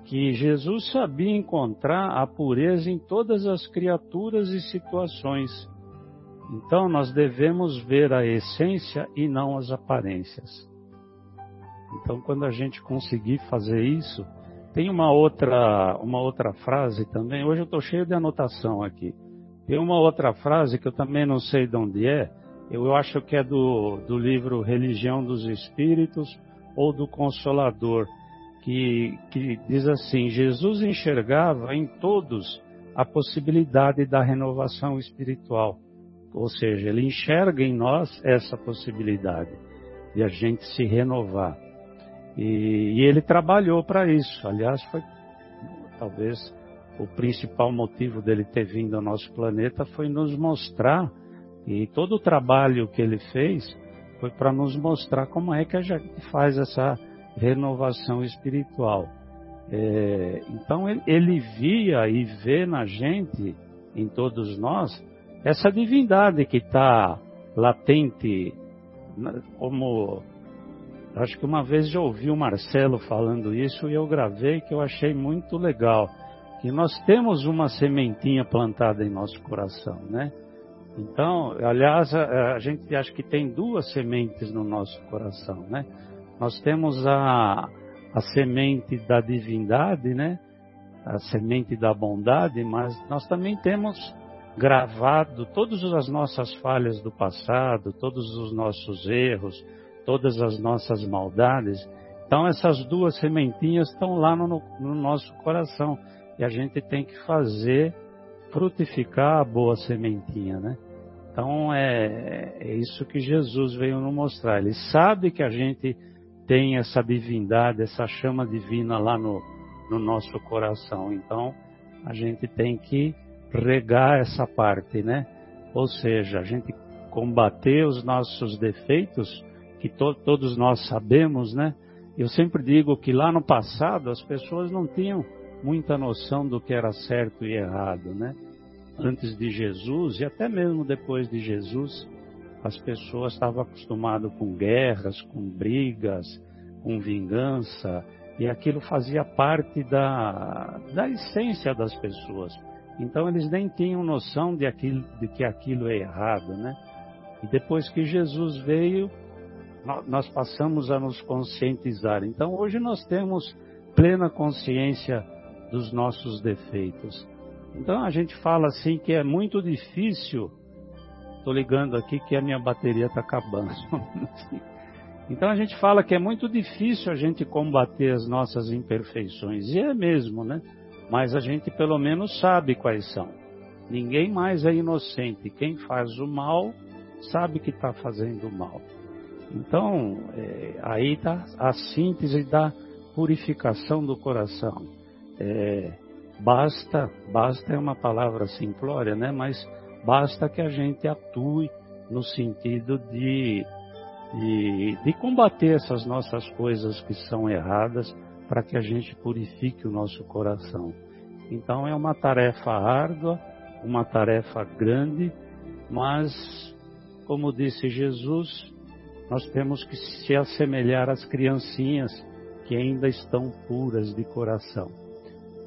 que Jesus sabia encontrar a pureza em todas as criaturas e situações. Então nós devemos ver a essência e não as aparências. Então quando a gente conseguir fazer isso, tem uma outra, uma outra frase também. Hoje eu estou cheio de anotação aqui. Tem uma outra frase que eu também não sei de onde é. Eu acho que é do, do livro Religião dos Espíritos ou do Consolador que, que diz assim: Jesus enxergava em todos a possibilidade da renovação espiritual. Ou seja, ele enxerga em nós essa possibilidade de a gente se renovar. E, e ele trabalhou para isso. Aliás, foi talvez o principal motivo dele ter vindo ao nosso planeta foi nos mostrar, e todo o trabalho que ele fez foi para nos mostrar como é que a gente faz essa renovação espiritual. É, então ele, ele via e vê na gente, em todos nós, essa divindade que está latente, como acho que uma vez já ouvi o Marcelo falando isso e eu gravei que eu achei muito legal, que nós temos uma sementinha plantada em nosso coração, né? Então, aliás, a, a gente acha que tem duas sementes no nosso coração, né? Nós temos a, a semente da divindade, né? A semente da bondade, mas nós também temos gravado todas as nossas falhas do passado, todos os nossos erros, todas as nossas maldades. Então essas duas sementinhas estão lá no, no nosso coração e a gente tem que fazer frutificar a boa sementinha, né? Então é, é isso que Jesus veio nos mostrar. Ele sabe que a gente tem essa divindade, essa chama divina lá no, no nosso coração. Então, a gente tem que regar essa parte, né? Ou seja, a gente combater os nossos defeitos, que to todos nós sabemos, né? Eu sempre digo que lá no passado as pessoas não tinham muita noção do que era certo e errado, né? Antes de Jesus e até mesmo depois de Jesus, as pessoas estavam acostumadas com guerras, com brigas, com vingança, e aquilo fazia parte da, da essência das pessoas. Então eles nem tinham noção de, aquilo, de que aquilo é errado, né? E depois que Jesus veio, nós passamos a nos conscientizar. Então hoje nós temos plena consciência dos nossos defeitos. Então a gente fala assim que é muito difícil Estou ligando aqui que a minha bateria está acabando. então a gente fala que é muito difícil a gente combater as nossas imperfeições. E é mesmo, né? Mas a gente pelo menos sabe quais são. Ninguém mais é inocente. Quem faz o mal sabe que está fazendo mal. Então, é, aí está a síntese da purificação do coração. É, basta, basta é uma palavra simplória, né? Mas Basta que a gente atue no sentido de, de, de combater essas nossas coisas que são erradas para que a gente purifique o nosso coração. Então é uma tarefa árdua, uma tarefa grande, mas, como disse Jesus, nós temos que se assemelhar às criancinhas que ainda estão puras de coração.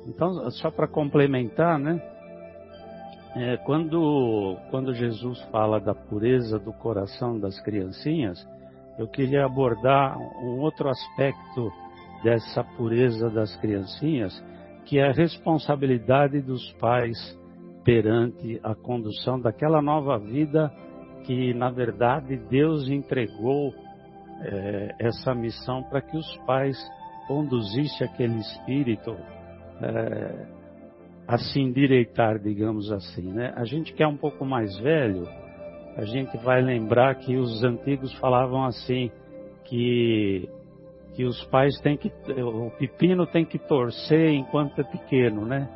Então, só para complementar, né? É, quando, quando Jesus fala da pureza do coração das criancinhas, eu queria abordar um outro aspecto dessa pureza das criancinhas, que é a responsabilidade dos pais perante a condução daquela nova vida que, na verdade, Deus entregou é, essa missão para que os pais conduzissem aquele espírito é, a se endireitar, digamos assim. Né? A gente que é um pouco mais velho, a gente vai lembrar que os antigos falavam assim, que, que os pais têm que, o pepino tem que torcer enquanto é pequeno, né?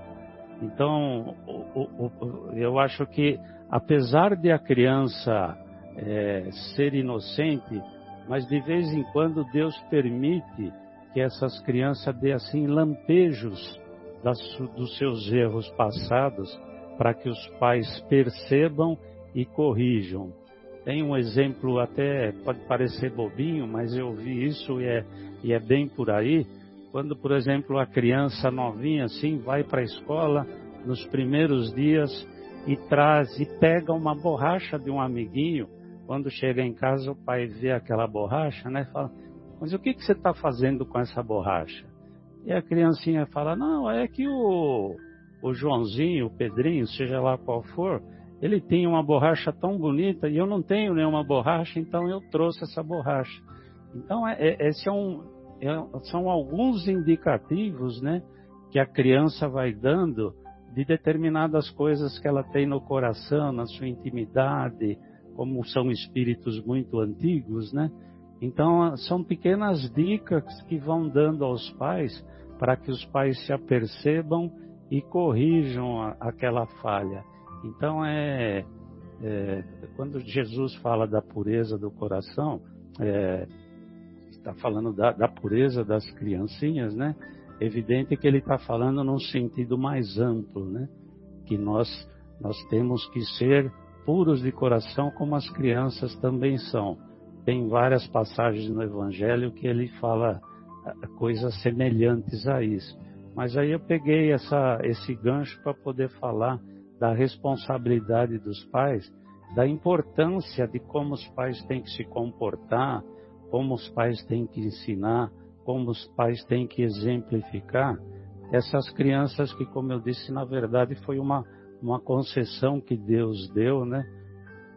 Então, o, o, eu acho que, apesar de a criança é, ser inocente, mas de vez em quando Deus permite que essas crianças dê assim lampejos das, dos seus erros passados para que os pais percebam e corrijam. Tem um exemplo até pode parecer bobinho, mas eu vi isso e é, e é bem por aí. Quando, por exemplo, a criança novinha assim vai para a escola nos primeiros dias e traz e pega uma borracha de um amiguinho, quando chega em casa o pai vê aquela borracha, né? Fala, mas o que, que você está fazendo com essa borracha? E a criancinha fala, não, é que o, o Joãozinho, o Pedrinho, seja lá qual for, ele tem uma borracha tão bonita e eu não tenho nenhuma borracha, então eu trouxe essa borracha. Então, é, é, esse é um, é, são alguns indicativos né, que a criança vai dando de determinadas coisas que ela tem no coração, na sua intimidade, como são espíritos muito antigos, né? Então, são pequenas dicas que vão dando aos pais para que os pais se apercebam e corrijam a, aquela falha. Então, é, é, quando Jesus fala da pureza do coração, é, está falando da, da, pureza das criancinhas, né? Evidente que ele está falando num sentido mais amplo, né? Que nós nós temos que ser puros de coração como as crianças também são. Tem várias passagens no Evangelho que ele fala ah, coisas semelhantes a isso. Mas aí eu peguei essa, esse gancho para poder falar da responsabilidade dos pais, da importância de como os pais têm que se comportar, como os pais têm que ensinar, como os pais têm que exemplificar essas crianças que, como eu disse, na verdade foi uma, uma concessão que Deus deu, né?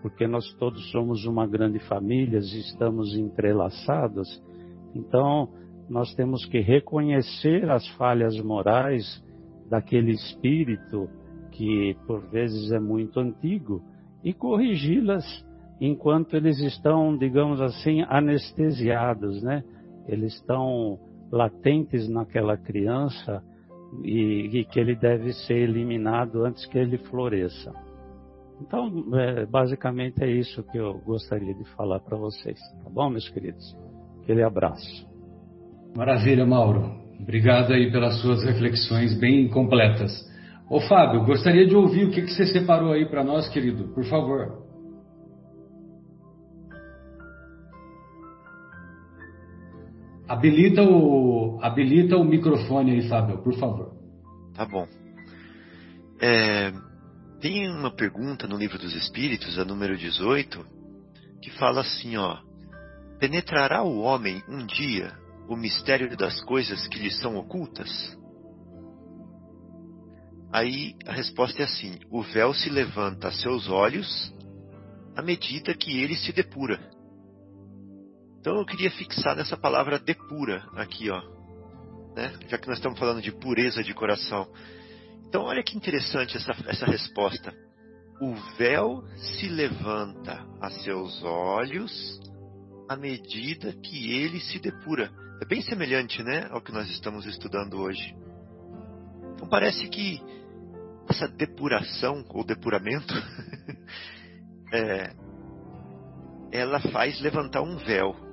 Porque nós todos somos uma grande família, estamos entrelaçados. Então, nós temos que reconhecer as falhas morais daquele espírito que por vezes é muito antigo e corrigi-las enquanto eles estão, digamos assim, anestesiados, né? Eles estão latentes naquela criança e, e que ele deve ser eliminado antes que ele floresça. Então, é, basicamente é isso que eu gostaria de falar para vocês, tá bom, meus queridos? Aquele abraço. Maravilha, Mauro. Obrigado aí pelas suas reflexões bem completas. Ô Fábio, gostaria de ouvir o que, que você separou aí para nós, querido, por favor. Habilita o, habilita o microfone aí, Fábio, por favor. Tá bom. É, tem uma pergunta no livro dos Espíritos, a número 18, que fala assim, ó. Penetrará o homem um dia o mistério das coisas que lhe são ocultas? Aí a resposta é assim: o véu se levanta a seus olhos à medida que ele se depura. Então eu queria fixar nessa palavra depura aqui, ó. Né? Já que nós estamos falando de pureza de coração. Então olha que interessante essa, essa resposta. O véu se levanta a seus olhos à medida que ele se depura. É bem semelhante, né, ao que nós estamos estudando hoje. Então parece que essa depuração ou depuramento é, ela faz levantar um véu.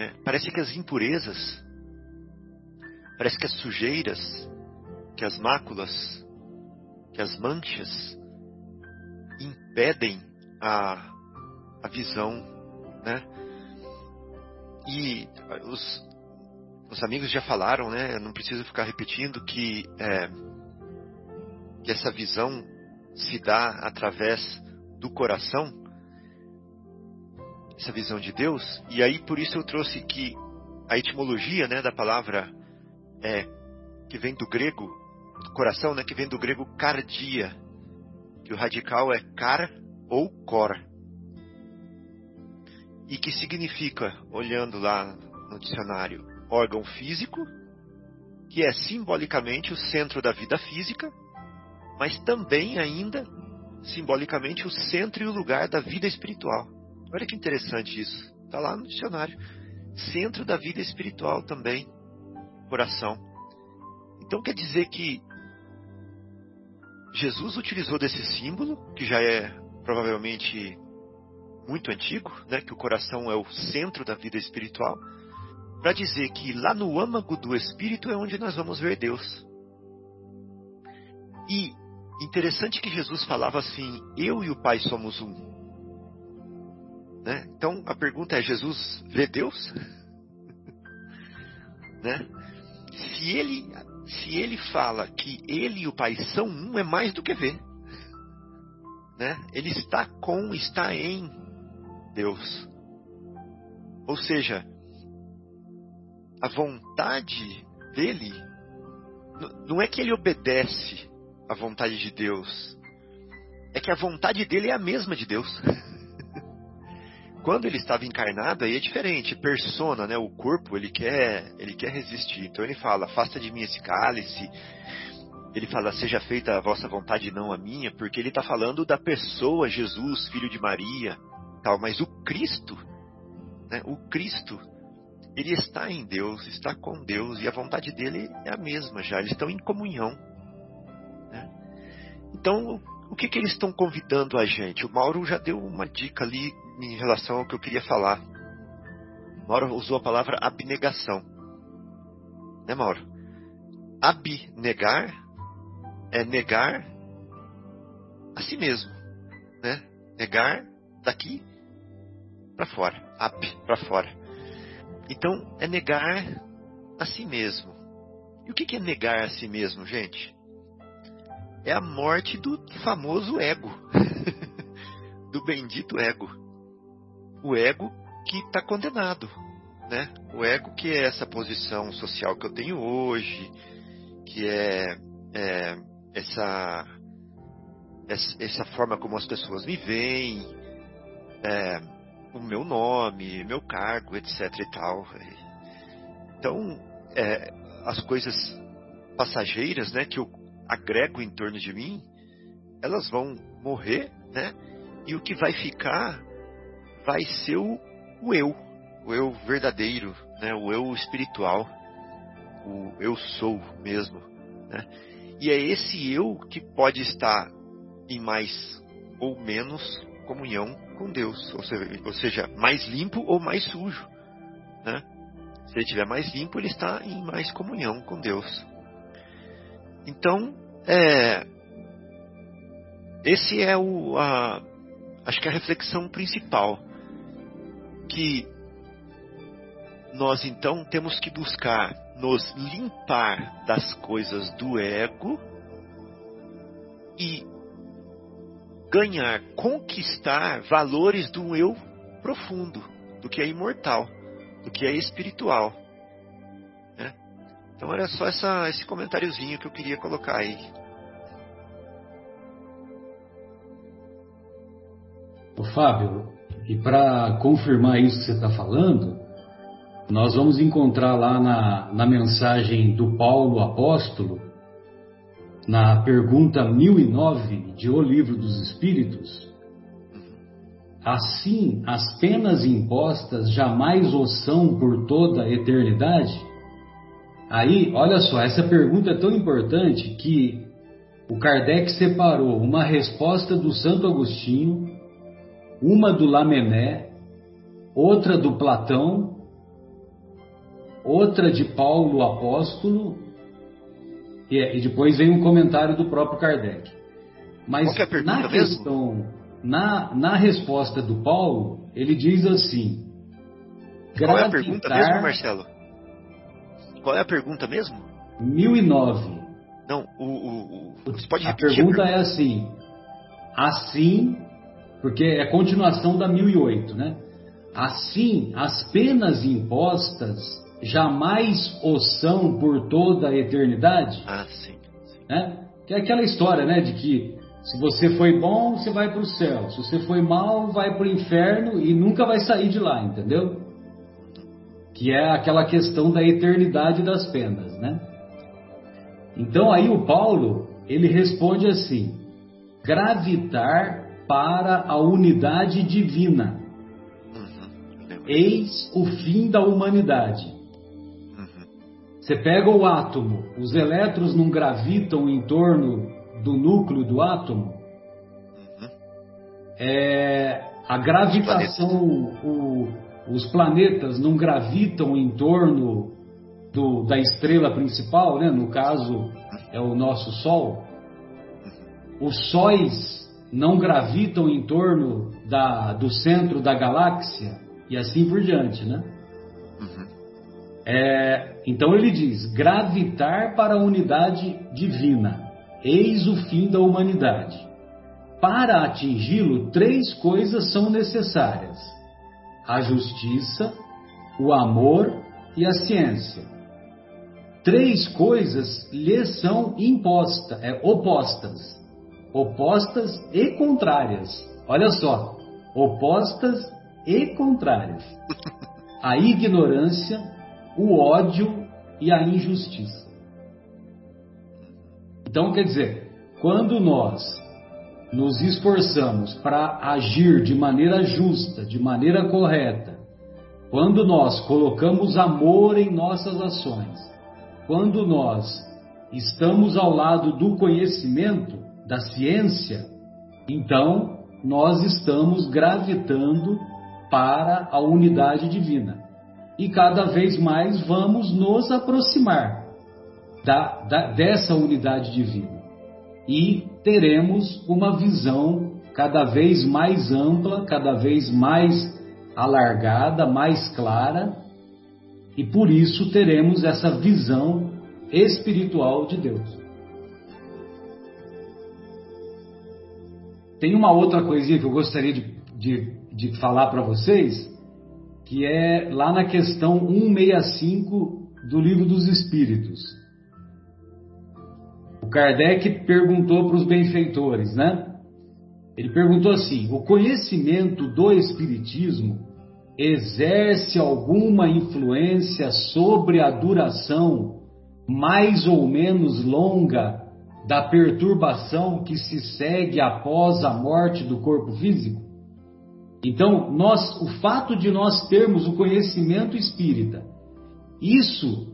É, parece que as impurezas, parece que as sujeiras, que as máculas, que as manchas impedem a, a visão, né? E os, os amigos já falaram, né? Eu não preciso ficar repetindo que, é, que essa visão se dá através do coração, essa visão de Deus. E aí por isso eu trouxe que a etimologia, né, da palavra é que vem do grego coração, né, que vem do grego cardia, que o radical é cara ou cora. E que significa, olhando lá no dicionário, órgão físico, que é simbolicamente o centro da vida física, mas também ainda simbolicamente o centro e o lugar da vida espiritual. Olha que interessante isso. Está lá no dicionário. Centro da vida espiritual também, coração. Então quer dizer que Jesus utilizou desse símbolo, que já é provavelmente muito antigo, né, que o coração é o centro da vida espiritual, para dizer que lá no âmago do espírito é onde nós vamos ver Deus. E interessante que Jesus falava assim: Eu e o Pai somos um. Né? Então a pergunta é: Jesus vê Deus? né? Se ele se ele fala que ele e o Pai são um, é mais do que ver. Né? Ele está com, está em Deus. Ou seja, a vontade dele não é que ele obedece à vontade de Deus, é que a vontade dele é a mesma de Deus. Quando ele estava encarnado, aí é diferente. Persona, né? O corpo, ele quer, ele quer resistir. Então ele fala: afasta de mim esse cálice. Ele fala: seja feita a vossa vontade, não a minha, porque ele está falando da pessoa Jesus, filho de Maria, tal. Mas o Cristo, né? O Cristo, ele está em Deus, está com Deus e a vontade dele é a mesma já. Eles estão em comunhão. Né? Então, o que, que eles estão convidando a gente? O Mauro já deu uma dica ali em relação ao que eu queria falar. Mauro usou a palavra abnegação. Né, Mauro? Abnegar é negar a si mesmo, né? Negar daqui para fora, ab para fora. Então é negar a si mesmo. E o que é negar a si mesmo, gente? É a morte do famoso ego, do bendito ego o ego que está condenado, né? O ego que é essa posição social que eu tenho hoje, que é, é essa, essa forma como as pessoas me veem, é, o meu nome, meu cargo, etc e tal. Então, é, as coisas passageiras, né, que eu agrego em torno de mim, elas vão morrer, né? E o que vai ficar vai ser o, o eu, o eu verdadeiro, né? o eu espiritual, o eu sou mesmo. Né? E é esse eu que pode estar em mais ou menos comunhão com Deus, ou seja, ou seja mais limpo ou mais sujo. Né? Se ele estiver mais limpo, ele está em mais comunhão com Deus. Então, é, esse é o, a, acho que a reflexão principal que nós então temos que buscar nos limpar das coisas do ego e ganhar, conquistar valores do eu profundo, do que é imortal, do que é espiritual. Né? Então era só essa, esse comentáriozinho que eu queria colocar aí. O Fábio, e para confirmar isso que você está falando, nós vamos encontrar lá na, na mensagem do Paulo Apóstolo, na pergunta 1009 de O Livro dos Espíritos, assim as penas impostas jamais o são por toda a eternidade? Aí, olha só, essa pergunta é tão importante que o Kardec separou uma resposta do Santo Agostinho uma do Lamené, outra do Platão, outra de Paulo Apóstolo, e, depois vem um comentário do próprio Kardec. Mas é na questão, na, na resposta do Paulo, ele diz assim: Qual é a pergunta mesmo, Marcelo? Qual é a pergunta mesmo? 1009. Não, o, o, o você pode a repetir? Pergunta a pergunta é assim: assim, porque é continuação da 1008, né? Assim, as penas impostas jamais o são por toda a eternidade? Ah, sim. sim. Né? Que é aquela história, né, de que se você foi bom, você vai para o céu. Se você foi mal, vai para o inferno e nunca vai sair de lá, entendeu? Que é aquela questão da eternidade das penas, né? Então aí o Paulo, ele responde assim: gravitar para a unidade divina. Uhum. Eis o fim da humanidade. Uhum. Você pega o átomo, os elétrons não gravitam em torno do núcleo do átomo, uhum. é, a gravitação, o, os planetas não gravitam em torno do, da estrela principal, né? no caso é o nosso Sol. Os sóis não gravitam em torno da, do centro da galáxia e assim por diante, né? Uhum. É, então ele diz: gravitar para a unidade divina. Eis o fim da humanidade. Para atingi-lo, três coisas são necessárias: a justiça, o amor e a ciência. Três coisas lhe são impostas, é, opostas, opostas e contrárias. Olha só, opostas e contrárias: a ignorância, o ódio e a injustiça. Então, quer dizer, quando nós nos esforçamos para agir de maneira justa, de maneira correta, quando nós colocamos amor em nossas ações, quando nós estamos ao lado do conhecimento, da ciência, então nós estamos gravitando para a unidade divina. E cada vez mais vamos nos aproximar da, da, dessa unidade divina. E teremos uma visão cada vez mais ampla, cada vez mais alargada, mais clara, e por isso teremos essa visão espiritual de Deus. Tem uma outra coisinha que eu gostaria de, de, de falar para vocês, que é lá na questão 165 do Livro dos Espíritos. Kardec perguntou para os benfeitores, né? Ele perguntou assim: o conhecimento do Espiritismo exerce alguma influência sobre a duração mais ou menos longa da perturbação que se segue após a morte do corpo físico? Então, nós, o fato de nós termos o conhecimento espírita, isso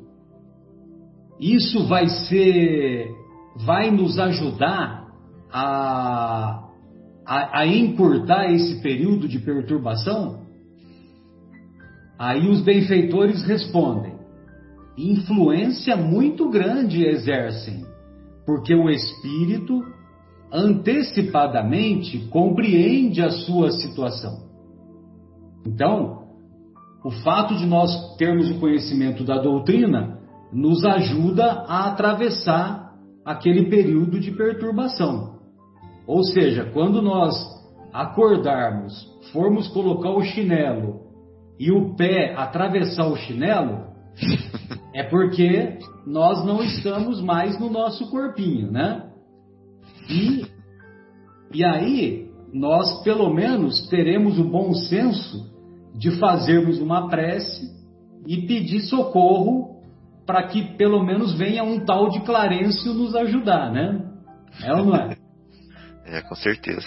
isso vai ser vai nos ajudar a, a, a encurtar esse período de perturbação? Aí os benfeitores respondem: influência muito grande exercem, porque o espírito antecipadamente compreende a sua situação. Então, o fato de nós termos o conhecimento da doutrina nos ajuda a atravessar aquele período de perturbação. Ou seja, quando nós acordarmos, formos colocar o chinelo e o pé atravessar o chinelo, é porque nós não estamos mais no nosso corpinho, né? E, e aí, nós pelo menos teremos o bom senso de fazermos uma prece e pedir socorro para que pelo menos venha um tal de Clarencio nos ajudar, né? É ou não é? É, com certeza.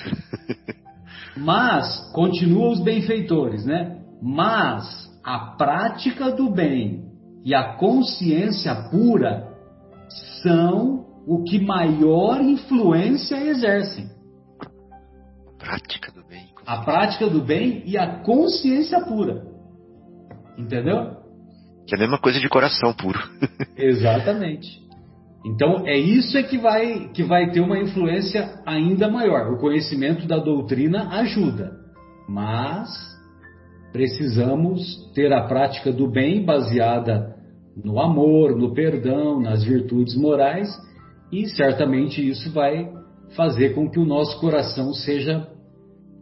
Mas, continua os benfeitores, né? Mas a prática do bem e a consciência pura são o que maior influência exercem. Prática do bem. A prática do bem e a consciência pura. Entendeu? Que é a mesma coisa de coração puro. Exatamente. Então é isso é que vai que vai ter uma influência ainda maior. O conhecimento da doutrina ajuda, mas precisamos ter a prática do bem baseada no amor, no perdão, nas virtudes morais, e certamente isso vai fazer com que o nosso coração seja,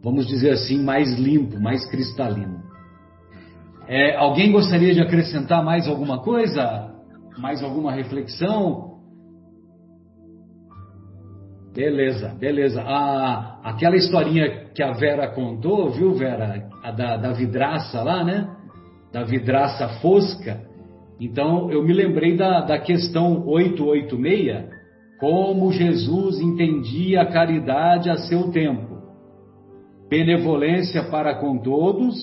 vamos dizer assim, mais limpo, mais cristalino. É, alguém gostaria de acrescentar mais alguma coisa? Mais alguma reflexão? Beleza, beleza. Ah, aquela historinha que a Vera contou, viu, Vera? A da, da vidraça lá, né? Da vidraça fosca. Então, eu me lembrei da, da questão 886, como Jesus entendia a caridade a seu tempo. Benevolência para com todos,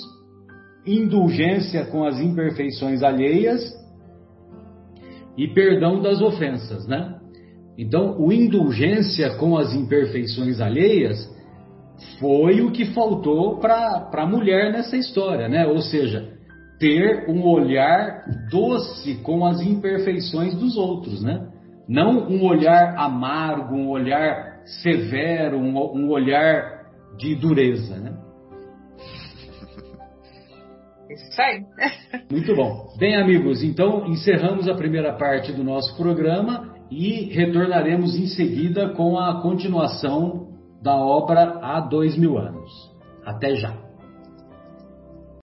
indulgência com as imperfeições alheias e perdão das ofensas, né? Então, o indulgência com as imperfeições alheias foi o que faltou para a mulher nessa história, né? Ou seja, ter um olhar doce com as imperfeições dos outros, né? Não um olhar amargo, um olhar severo, um, um olhar de dureza, né? Isso aí. Muito bom. Bem, amigos, então encerramos a primeira parte do nosso programa e retornaremos em seguida com a continuação da obra há dois mil anos. Até já.